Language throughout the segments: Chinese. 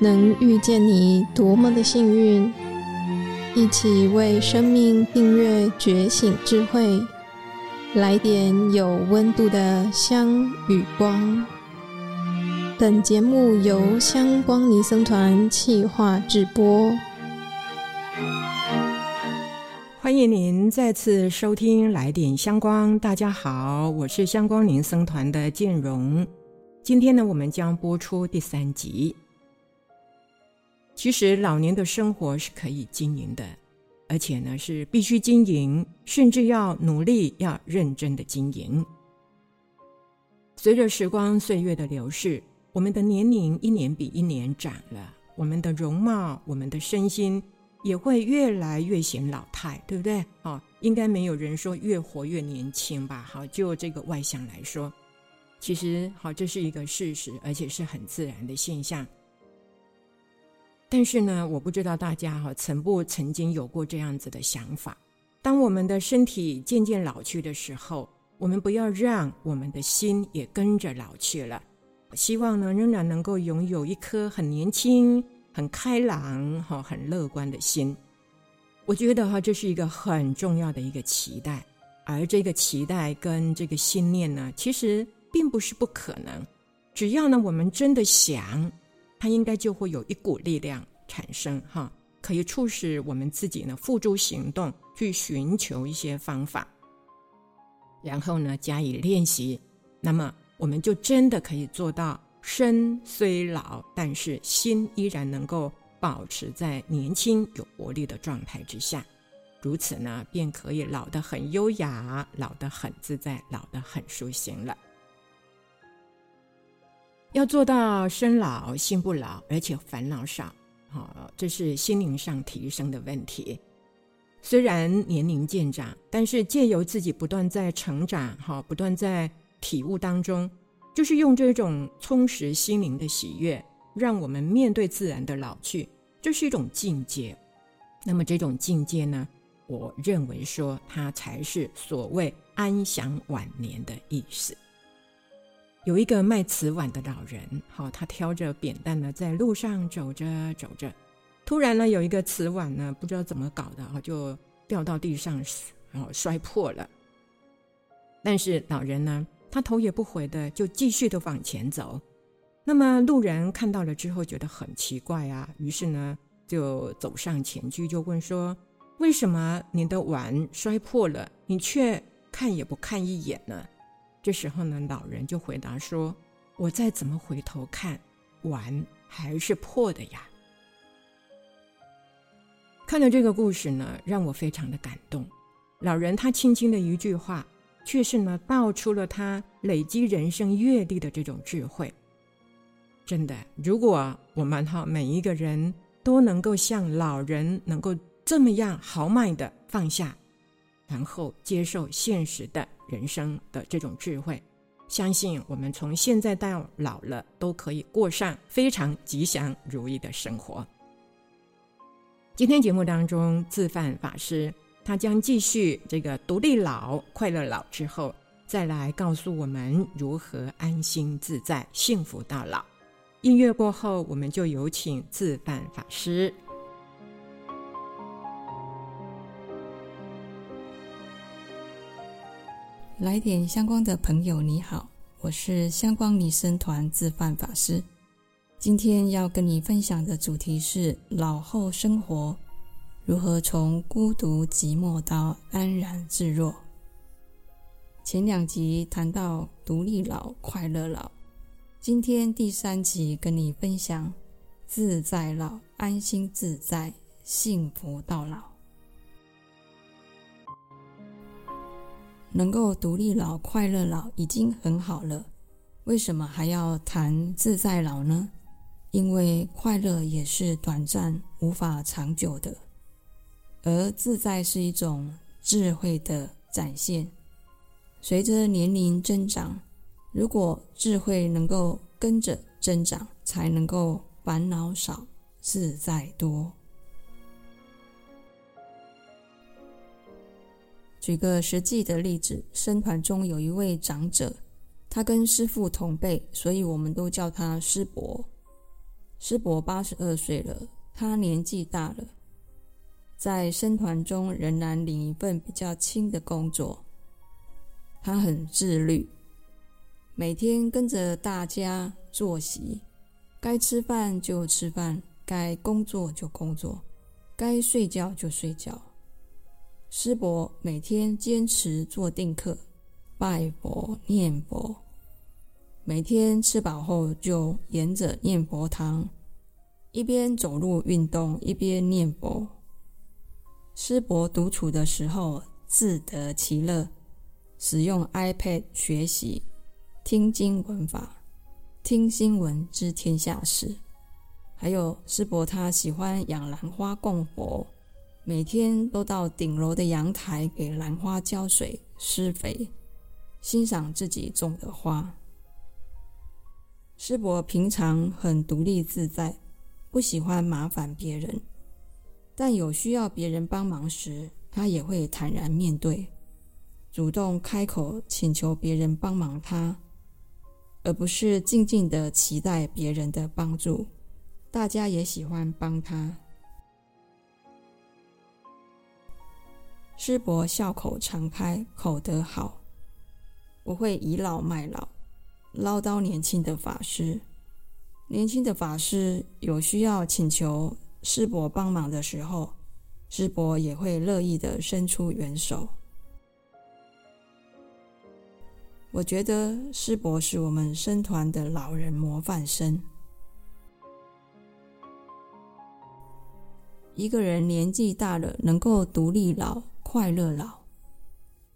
能遇见你，多么的幸运！一起为生命订阅觉醒智慧，来点有温度的香与光。本节目由香光尼僧团企划制播。欢迎您再次收听《来点香光》。大家好，我是香光尼僧团的建荣。今天呢，我们将播出第三集。其实，老年的生活是可以经营的，而且呢是必须经营，甚至要努力、要认真的经营。随着时光岁月的流逝，我们的年龄一年比一年长了，我们的容貌、我们的身心也会越来越显老态，对不对？哦，应该没有人说越活越年轻吧？好，就这个外向来说，其实好，这是一个事实，而且是很自然的现象。但是呢，我不知道大家哈曾不曾经有过这样子的想法：当我们的身体渐渐老去的时候，我们不要让我们的心也跟着老去了。希望呢，仍然能够拥有一颗很年轻、很开朗、哈很乐观的心。我觉得哈，这是一个很重要的一个期待，而这个期待跟这个信念呢，其实并不是不可能。只要呢，我们真的想。它应该就会有一股力量产生，哈，可以促使我们自己呢付诸行动，去寻求一些方法，然后呢加以练习，那么我们就真的可以做到身虽老，但是心依然能够保持在年轻有活力的状态之下，如此呢便可以老得很优雅，老得很自在，老得很舒心了。要做到生老心不老，而且烦恼少，好，这是心灵上提升的问题。虽然年龄渐长，但是借由自己不断在成长，哈，不断在体悟当中，就是用这种充实心灵的喜悦，让我们面对自然的老去，这是一种境界。那么这种境界呢，我认为说，它才是所谓安享晚年的意思。有一个卖瓷碗的老人，好，他挑着扁担呢，在路上走着走着，突然呢，有一个瓷碗呢，不知道怎么搞的，哈，就掉到地上，然后摔破了。但是老人呢，他头也不回的就继续的往前走。那么路人看到了之后，觉得很奇怪啊，于是呢，就走上前去，就问说：“为什么您的碗摔破了，你却看也不看一眼呢？”这时候呢，老人就回答说：“我再怎么回头看，碗还是破的呀。”看了这个故事呢，让我非常的感动。老人他轻轻的一句话，却是呢道出了他累积人生阅历的这种智慧。真的，如果我们哈每一个人都能够像老人能够这么样豪迈的放下，然后接受现实的。人生的这种智慧，相信我们从现在到老了都可以过上非常吉祥如意的生活。今天节目当中，自范法师他将继续这个独立老、快乐老之后，再来告诉我们如何安心自在、幸福到老。音乐过后，我们就有请自范法师。来点相关的朋友，你好，我是相关女生团自范法师。今天要跟你分享的主题是老后生活如何从孤独寂寞到安然自若。前两集谈到独立老、快乐老，今天第三集跟你分享自在老、安心自在、幸福到老。能够独立老、快乐老已经很好了，为什么还要谈自在老呢？因为快乐也是短暂、无法长久的，而自在是一种智慧的展现。随着年龄增长，如果智慧能够跟着增长，才能够烦恼少、自在多。举个实际的例子，僧团中有一位长者，他跟师父同辈，所以我们都叫他师伯。师伯八十二岁了，他年纪大了，在僧团中仍然领一份比较轻的工作。他很自律，每天跟着大家作息，该吃饭就吃饭，该工作就工作，该睡觉就睡觉。师伯每天坚持做定课，拜佛念佛。每天吃饱后，就沿着念佛堂，一边走路运动，一边念佛。师伯独处的时候，自得其乐，使用 iPad 学习，听经闻法，听新闻知天下事。还有师伯他喜欢养兰花供佛，每天都到顶楼的阳台给兰花浇水施肥，欣赏自己种的花。师伯平常很独立自在，不喜欢麻烦别人，但有需要别人帮忙时，他也会坦然面对，主动开口请求别人帮忙他，而不是静静的期待别人的帮助。大家也喜欢帮他。师伯笑口常开，口德好，不会倚老卖老。唠叨年轻的法师，年轻的法师有需要请求师伯帮忙的时候，师伯也会乐意的伸出援手。我觉得师伯是我们僧团的老人模范生。一个人年纪大了，能够独立老、快乐老，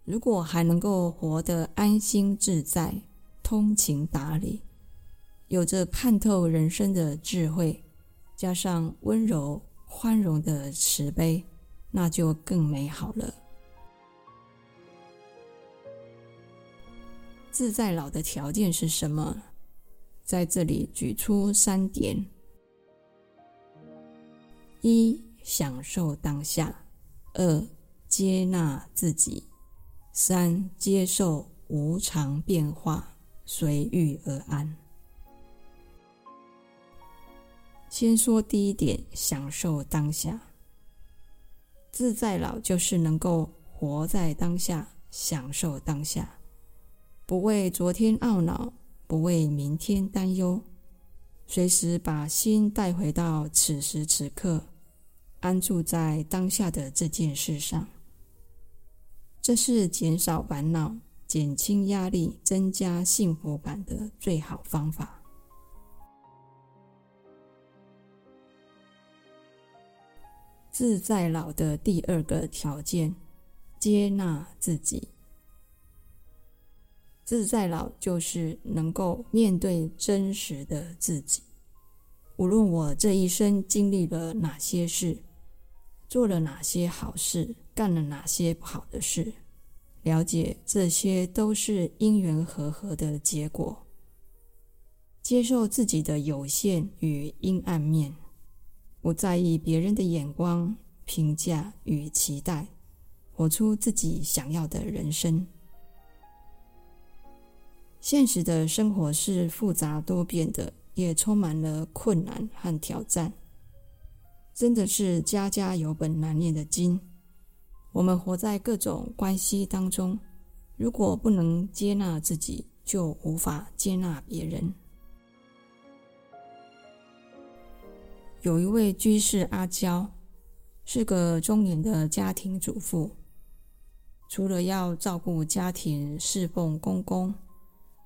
如果还能够活得安心自在。通情达理，有着看透人生的智慧，加上温柔宽容的慈悲，那就更美好了。自在老的条件是什么？在这里举出三点：一、享受当下；二、接纳自己；三、接受无常变化。随遇而安。先说第一点，享受当下。自在老就是能够活在当下，享受当下，不为昨天懊恼，不为明天担忧，随时把心带回到此时此刻，安住在当下的这件事上。这是减少烦恼。减轻压力、增加幸福感的最好方法。自在老的第二个条件，接纳自己。自在老就是能够面对真实的自己。无论我这一生经历了哪些事，做了哪些好事，干了哪些不好的事。了解这些都是因缘和合的结果，接受自己的有限与阴暗面，不在意别人的眼光、评价与期待，活出自己想要的人生。现实的生活是复杂多变的，也充满了困难和挑战，真的是家家有本难念的经。我们活在各种关系当中，如果不能接纳自己，就无法接纳别人。有一位居士阿娇，是个中年的家庭主妇，除了要照顾家庭、侍奉公公，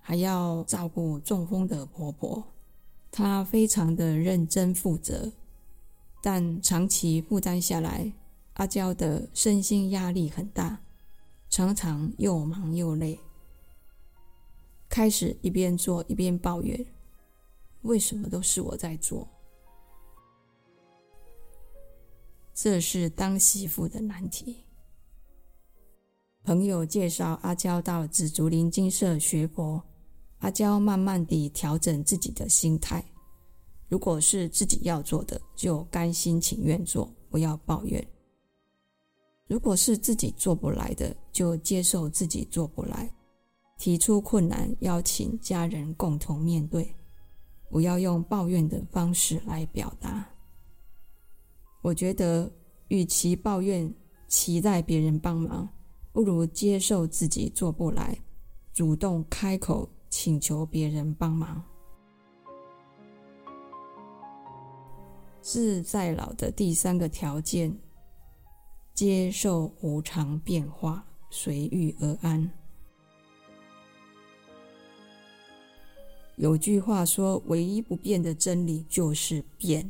还要照顾中风的婆婆，她非常的认真负责，但长期负担下来。阿娇的身心压力很大，常常又忙又累。开始一边做一边抱怨：“为什么都是我在做？”这是当媳妇的难题。朋友介绍阿娇到紫竹林精舍学佛，阿娇慢慢地调整自己的心态。如果是自己要做的，就甘心情愿做，不要抱怨。如果是自己做不来的，就接受自己做不来，提出困难，邀请家人共同面对，不要用抱怨的方式来表达。我觉得，与其抱怨、期待别人帮忙，不如接受自己做不来，主动开口请求别人帮忙。自在老的第三个条件，接受无常变化，随遇而安。有句话说：“唯一不变的真理就是变。”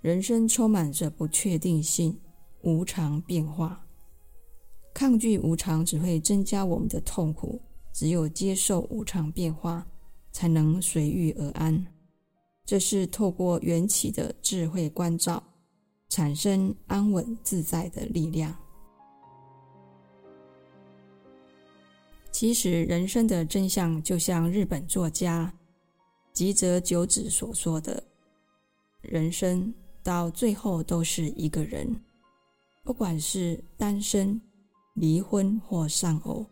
人生充满着不确定性、无常变化，抗拒无常只会增加我们的痛苦。只有接受无常变化，才能随遇而安。这是透过缘起的智慧关照，产生安稳自在的力量。其实，人生的真相就像日本作家吉泽久子所说的：“人生到最后都是一个人，不管是单身、离婚或丧偶，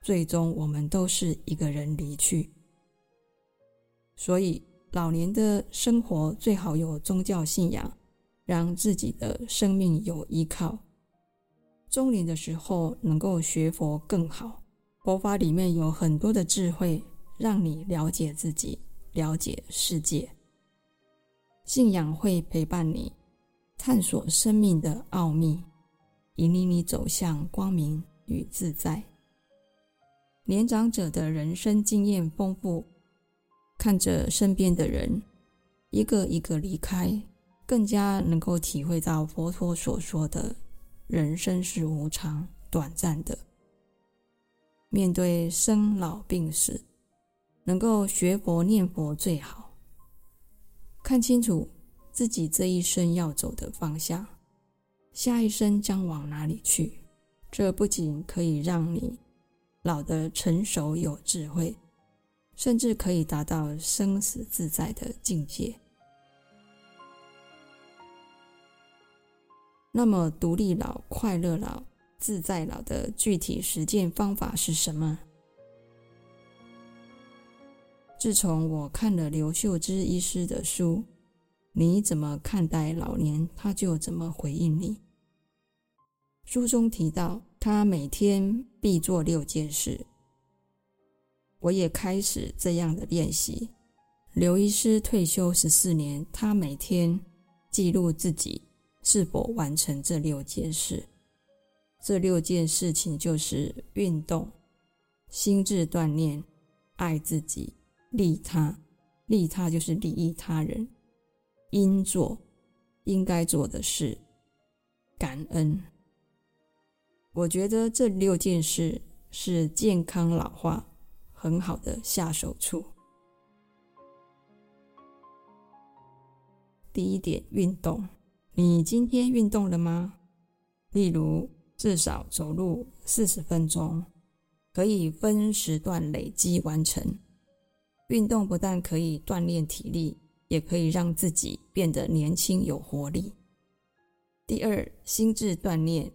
最终我们都是一个人离去。所以，老年的生活最好有宗教信仰，让自己的生命有依靠；中年的时候能够学佛更好。”佛法里面有很多的智慧，让你了解自己，了解世界。信仰会陪伴你探索生命的奥秘，引领你走向光明与自在。年长者的人生经验丰富，看着身边的人一个一个离开，更加能够体会到佛陀所说的人生是无常、短暂的。面对生老病死，能够学佛念佛最好。看清楚自己这一生要走的方向，下一生将往哪里去？这不仅可以让你老得成熟有智慧，甚至可以达到生死自在的境界。那么，独立老，快乐老。自在老的具体实践方法是什么？自从我看了刘秀芝医师的书，你怎么看待老年，他就怎么回应你。书中提到，他每天必做六件事，我也开始这样的练习。刘医师退休十四年，他每天记录自己是否完成这六件事。这六件事情就是运动、心智锻炼、爱自己、利他。利他就是利益他人。应做应该做的事，感恩。我觉得这六件事是健康老化很好的下手处。第一点，运动。你今天运动了吗？例如。至少走路四十分钟，可以分时段累积完成。运动不但可以锻炼体力，也可以让自己变得年轻有活力。第二，心智锻炼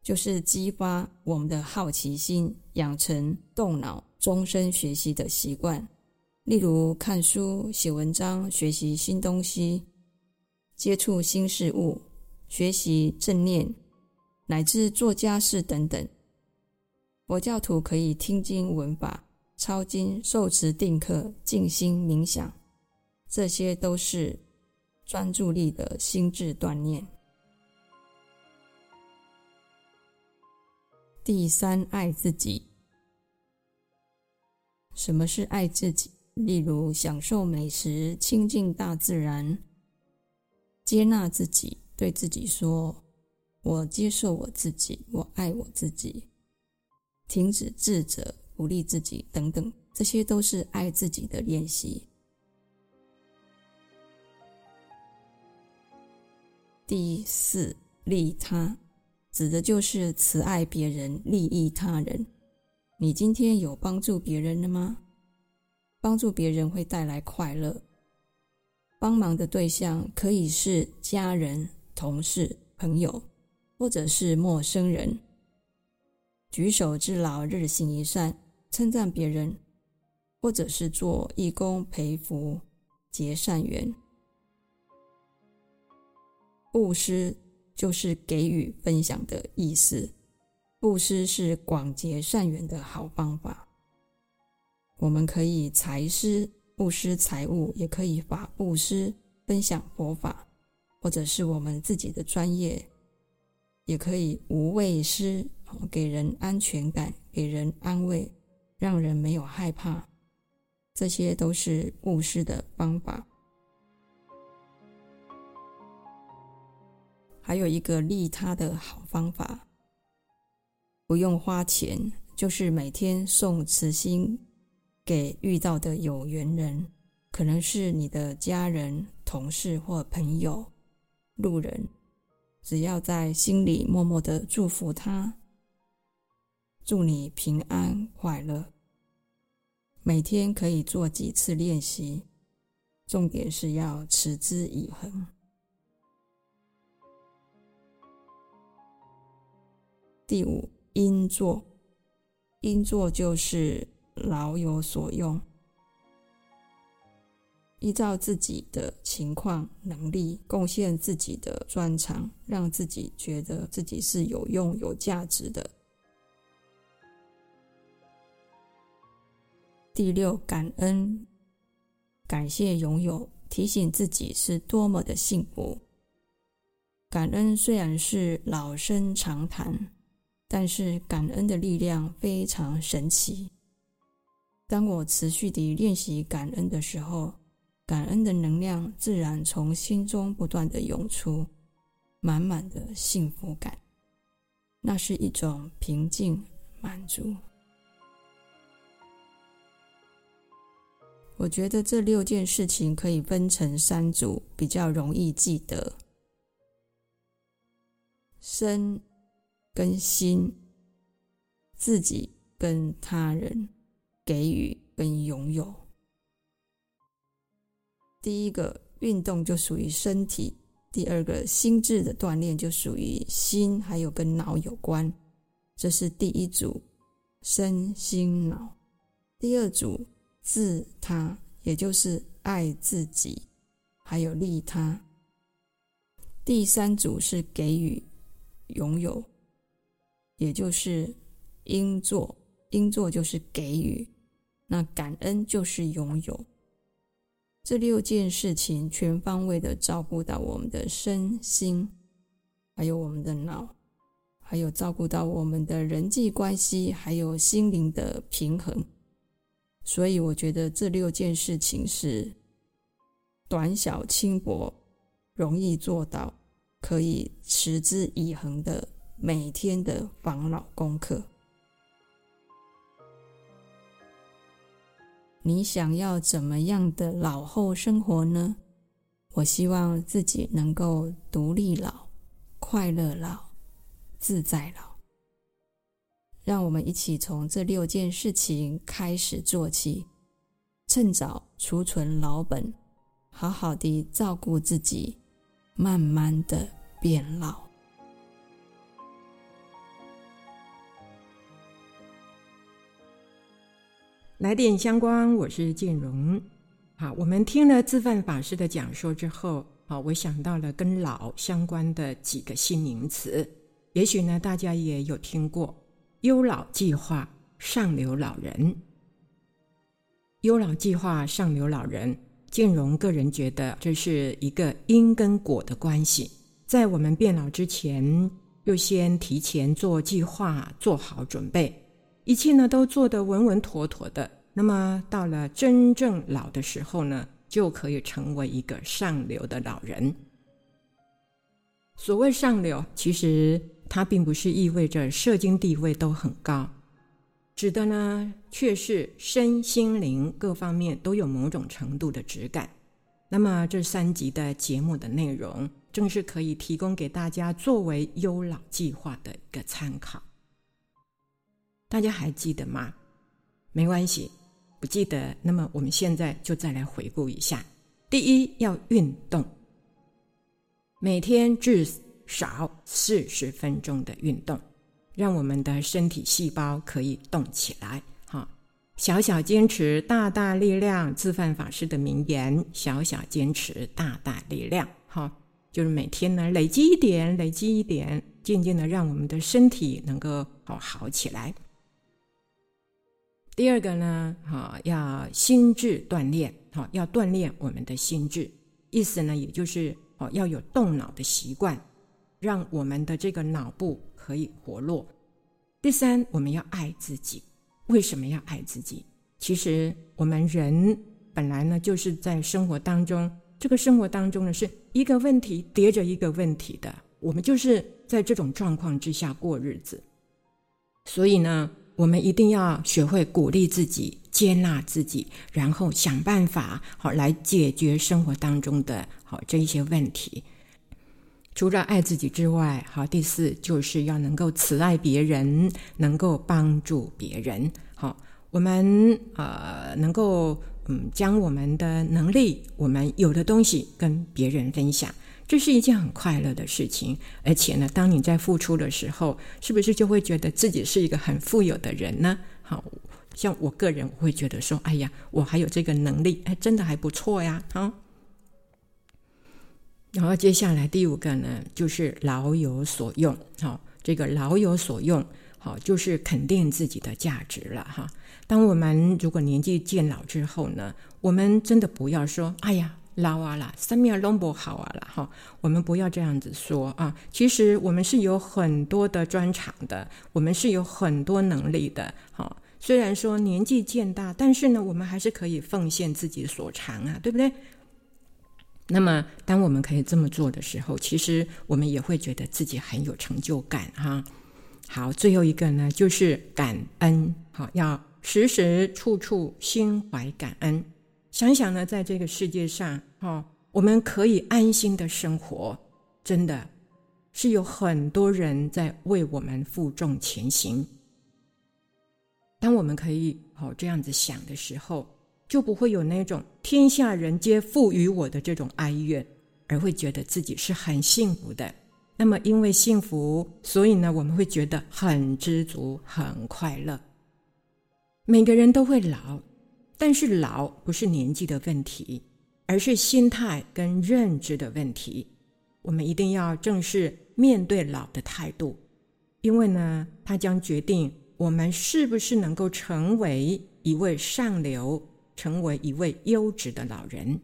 就是激发我们的好奇心，养成动脑、终身学习的习惯。例如看书、写文章、学习新东西、接触新事物、学习正念。乃至做家事等等，佛教徒可以听经闻法、抄经、受持定课、静心冥想，这些都是专注力的心智锻炼。第三，爱自己。什么是爱自己？例如享受美食、亲近大自然、接纳自己，对自己说。我接受我自己，我爱我自己，停止自责、鼓励自己等等，这些都是爱自己的练习。第四，利他，指的就是慈爱别人、利益他人。你今天有帮助别人了吗？帮助别人会带来快乐。帮忙的对象可以是家人、同事、朋友。或者是陌生人，举手之劳，日行一善，称赞别人，或者是做义工培福、结善缘。布施就是给予、分享的意思。布施是广结善缘的好方法。我们可以财施，布施财物，也可以法布施，分享佛法，或者是我们自己的专业，也可以无畏施，给人安全感，给人安慰，让人没有害怕。这些都是布施的方法。还有一个利他的好方法。不用花钱，就是每天送慈心给遇到的有缘人，可能是你的家人、同事或朋友、路人，只要在心里默默的祝福他，祝你平安快乐。每天可以做几次练习，重点是要持之以恒。第五。应做，应做就是老有所用，依照自己的情况、能力，贡献自己的专长，让自己觉得自己是有用、有价值的。第六，感恩，感谢拥有，提醒自己是多么的幸福。感恩虽然是老生常谈。但是感恩的力量非常神奇。当我持续地练习感恩的时候，感恩的能量自然从心中不断的涌出，满满的幸福感。那是一种平静满足。我觉得这六件事情可以分成三组，比较容易记得。身。跟心，自己跟他人，给予跟拥有。第一个运动就属于身体，第二个心智的锻炼就属于心，还有跟脑有关。这是第一组身心脑。第二组自他，也就是爱自己，还有利他。第三组是给予拥有。也就是应做，应做就是给予，那感恩就是拥有。这六件事情全方位的照顾到我们的身心，还有我们的脑，还有照顾到我们的人际关系，还有心灵的平衡。所以我觉得这六件事情是短小轻薄，容易做到，可以持之以恒的。每天的防老功课，你想要怎么样的老后生活呢？我希望自己能够独立老、快乐老、自在老。让我们一起从这六件事情开始做起，趁早储存老本，好好的照顾自己，慢慢的变老。来电相关，我是建荣。好，我们听了自范法师的讲说之后，好，我想到了跟老相关的几个新名词。也许呢，大家也有听过优老计划、上流老人。优老计划、上流老人，建荣个人觉得这是一个因跟果的关系。在我们变老之前，又先提前做计划，做好准备。一切呢都做得稳稳妥妥的，那么到了真正老的时候呢，就可以成为一个上流的老人。所谓上流，其实它并不是意味着社经地位都很高，指的呢却是身心灵各方面都有某种程度的质感。那么这三集的节目的内容，正是可以提供给大家作为优老计划的一个参考。大家还记得吗？没关系，不记得。那么我们现在就再来回顾一下：第一，要运动，每天至少四十分钟的运动，让我们的身体细胞可以动起来。哈，小小坚持，大大力量。自范法师的名言：小小坚持，大大力量。好，就是每天呢，累积一点，累积一点，渐渐的让我们的身体能够好好起来。第二个呢，哈，要心智锻炼，哈，要锻炼我们的心智。意思呢，也就是哦，要有动脑的习惯，让我们的这个脑部可以活络。第三，我们要爱自己。为什么要爱自己？其实我们人本来呢，就是在生活当中，这个生活当中呢，是一个问题叠着一个问题的。我们就是在这种状况之下过日子。所以呢，我们一定要学会鼓励自己、接纳自己，然后想办法好来解决生活当中的好这一些问题。除了爱自己之外，好，第四就是要能够慈爱别人，能够帮助别人。好，我们呃能够嗯将我们的能力，我们有的东西跟别人分享，这是一件很快乐的事情。而且呢，当你在付出的时候，是不是就会觉得自己是一个很富有的人呢？好像我个人我会觉得说，哎呀，我还有这个能力，哎，真的还不错呀，啊。然后接下来第五个呢，就是老有所用。好，这个老有所用，好，就是肯定自己的价值了哈。当我们如果年纪渐老之后呢，我们真的不要说“哎呀，老啊啦，生命拢不好啊啦”哈。我们不要这样子说啊。其实我们是有很多的专长的，我们是有很多能力的。好，虽然说年纪渐大，但是呢，我们还是可以奉献自己所长啊，对不对？那么，当我们可以这么做的时候，其实我们也会觉得自己很有成就感哈。好，最后一个呢，就是感恩。好，要时时处处心怀感恩。想想呢，在这个世界上，哈，我们可以安心的生活，真的是有很多人在为我们负重前行。当我们可以好这样子想的时候。就不会有那种天下人皆负于我的这种哀怨，而会觉得自己是很幸福的。那么，因为幸福，所以呢，我们会觉得很知足、很快乐。每个人都会老，但是老不是年纪的问题，而是心态跟认知的问题。我们一定要正视面对老的态度，因为呢，它将决定我们是不是能够成为一位上流。成为一位优质的老人。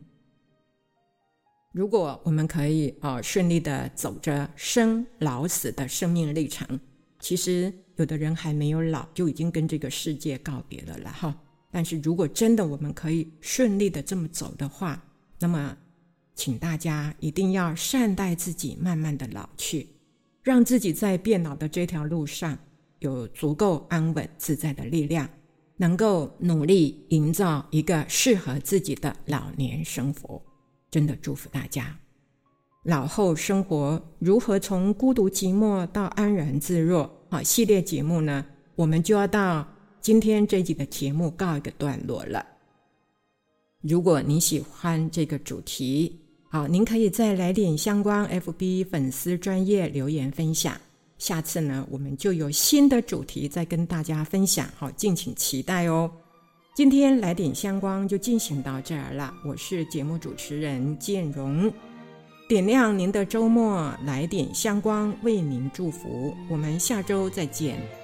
如果我们可以啊顺利的走着生老死的生命历程，其实有的人还没有老就已经跟这个世界告别了了哈。但是如果真的我们可以顺利的这么走的话，那么请大家一定要善待自己，慢慢的老去，让自己在变老的这条路上有足够安稳自在的力量。能够努力营造一个适合自己的老年生活，真的祝福大家。老后生活如何从孤独寂寞到安然自若？好，系列节目呢，我们就要到今天这集的节目告一个段落了。如果您喜欢这个主题，好，您可以再来点相关 FB 粉丝专业留言分享。下次呢，我们就有新的主题再跟大家分享，好，敬请期待哦。今天来点香光就进行到这儿了，我是节目主持人建荣，点亮您的周末，来点香光为您祝福，我们下周再见。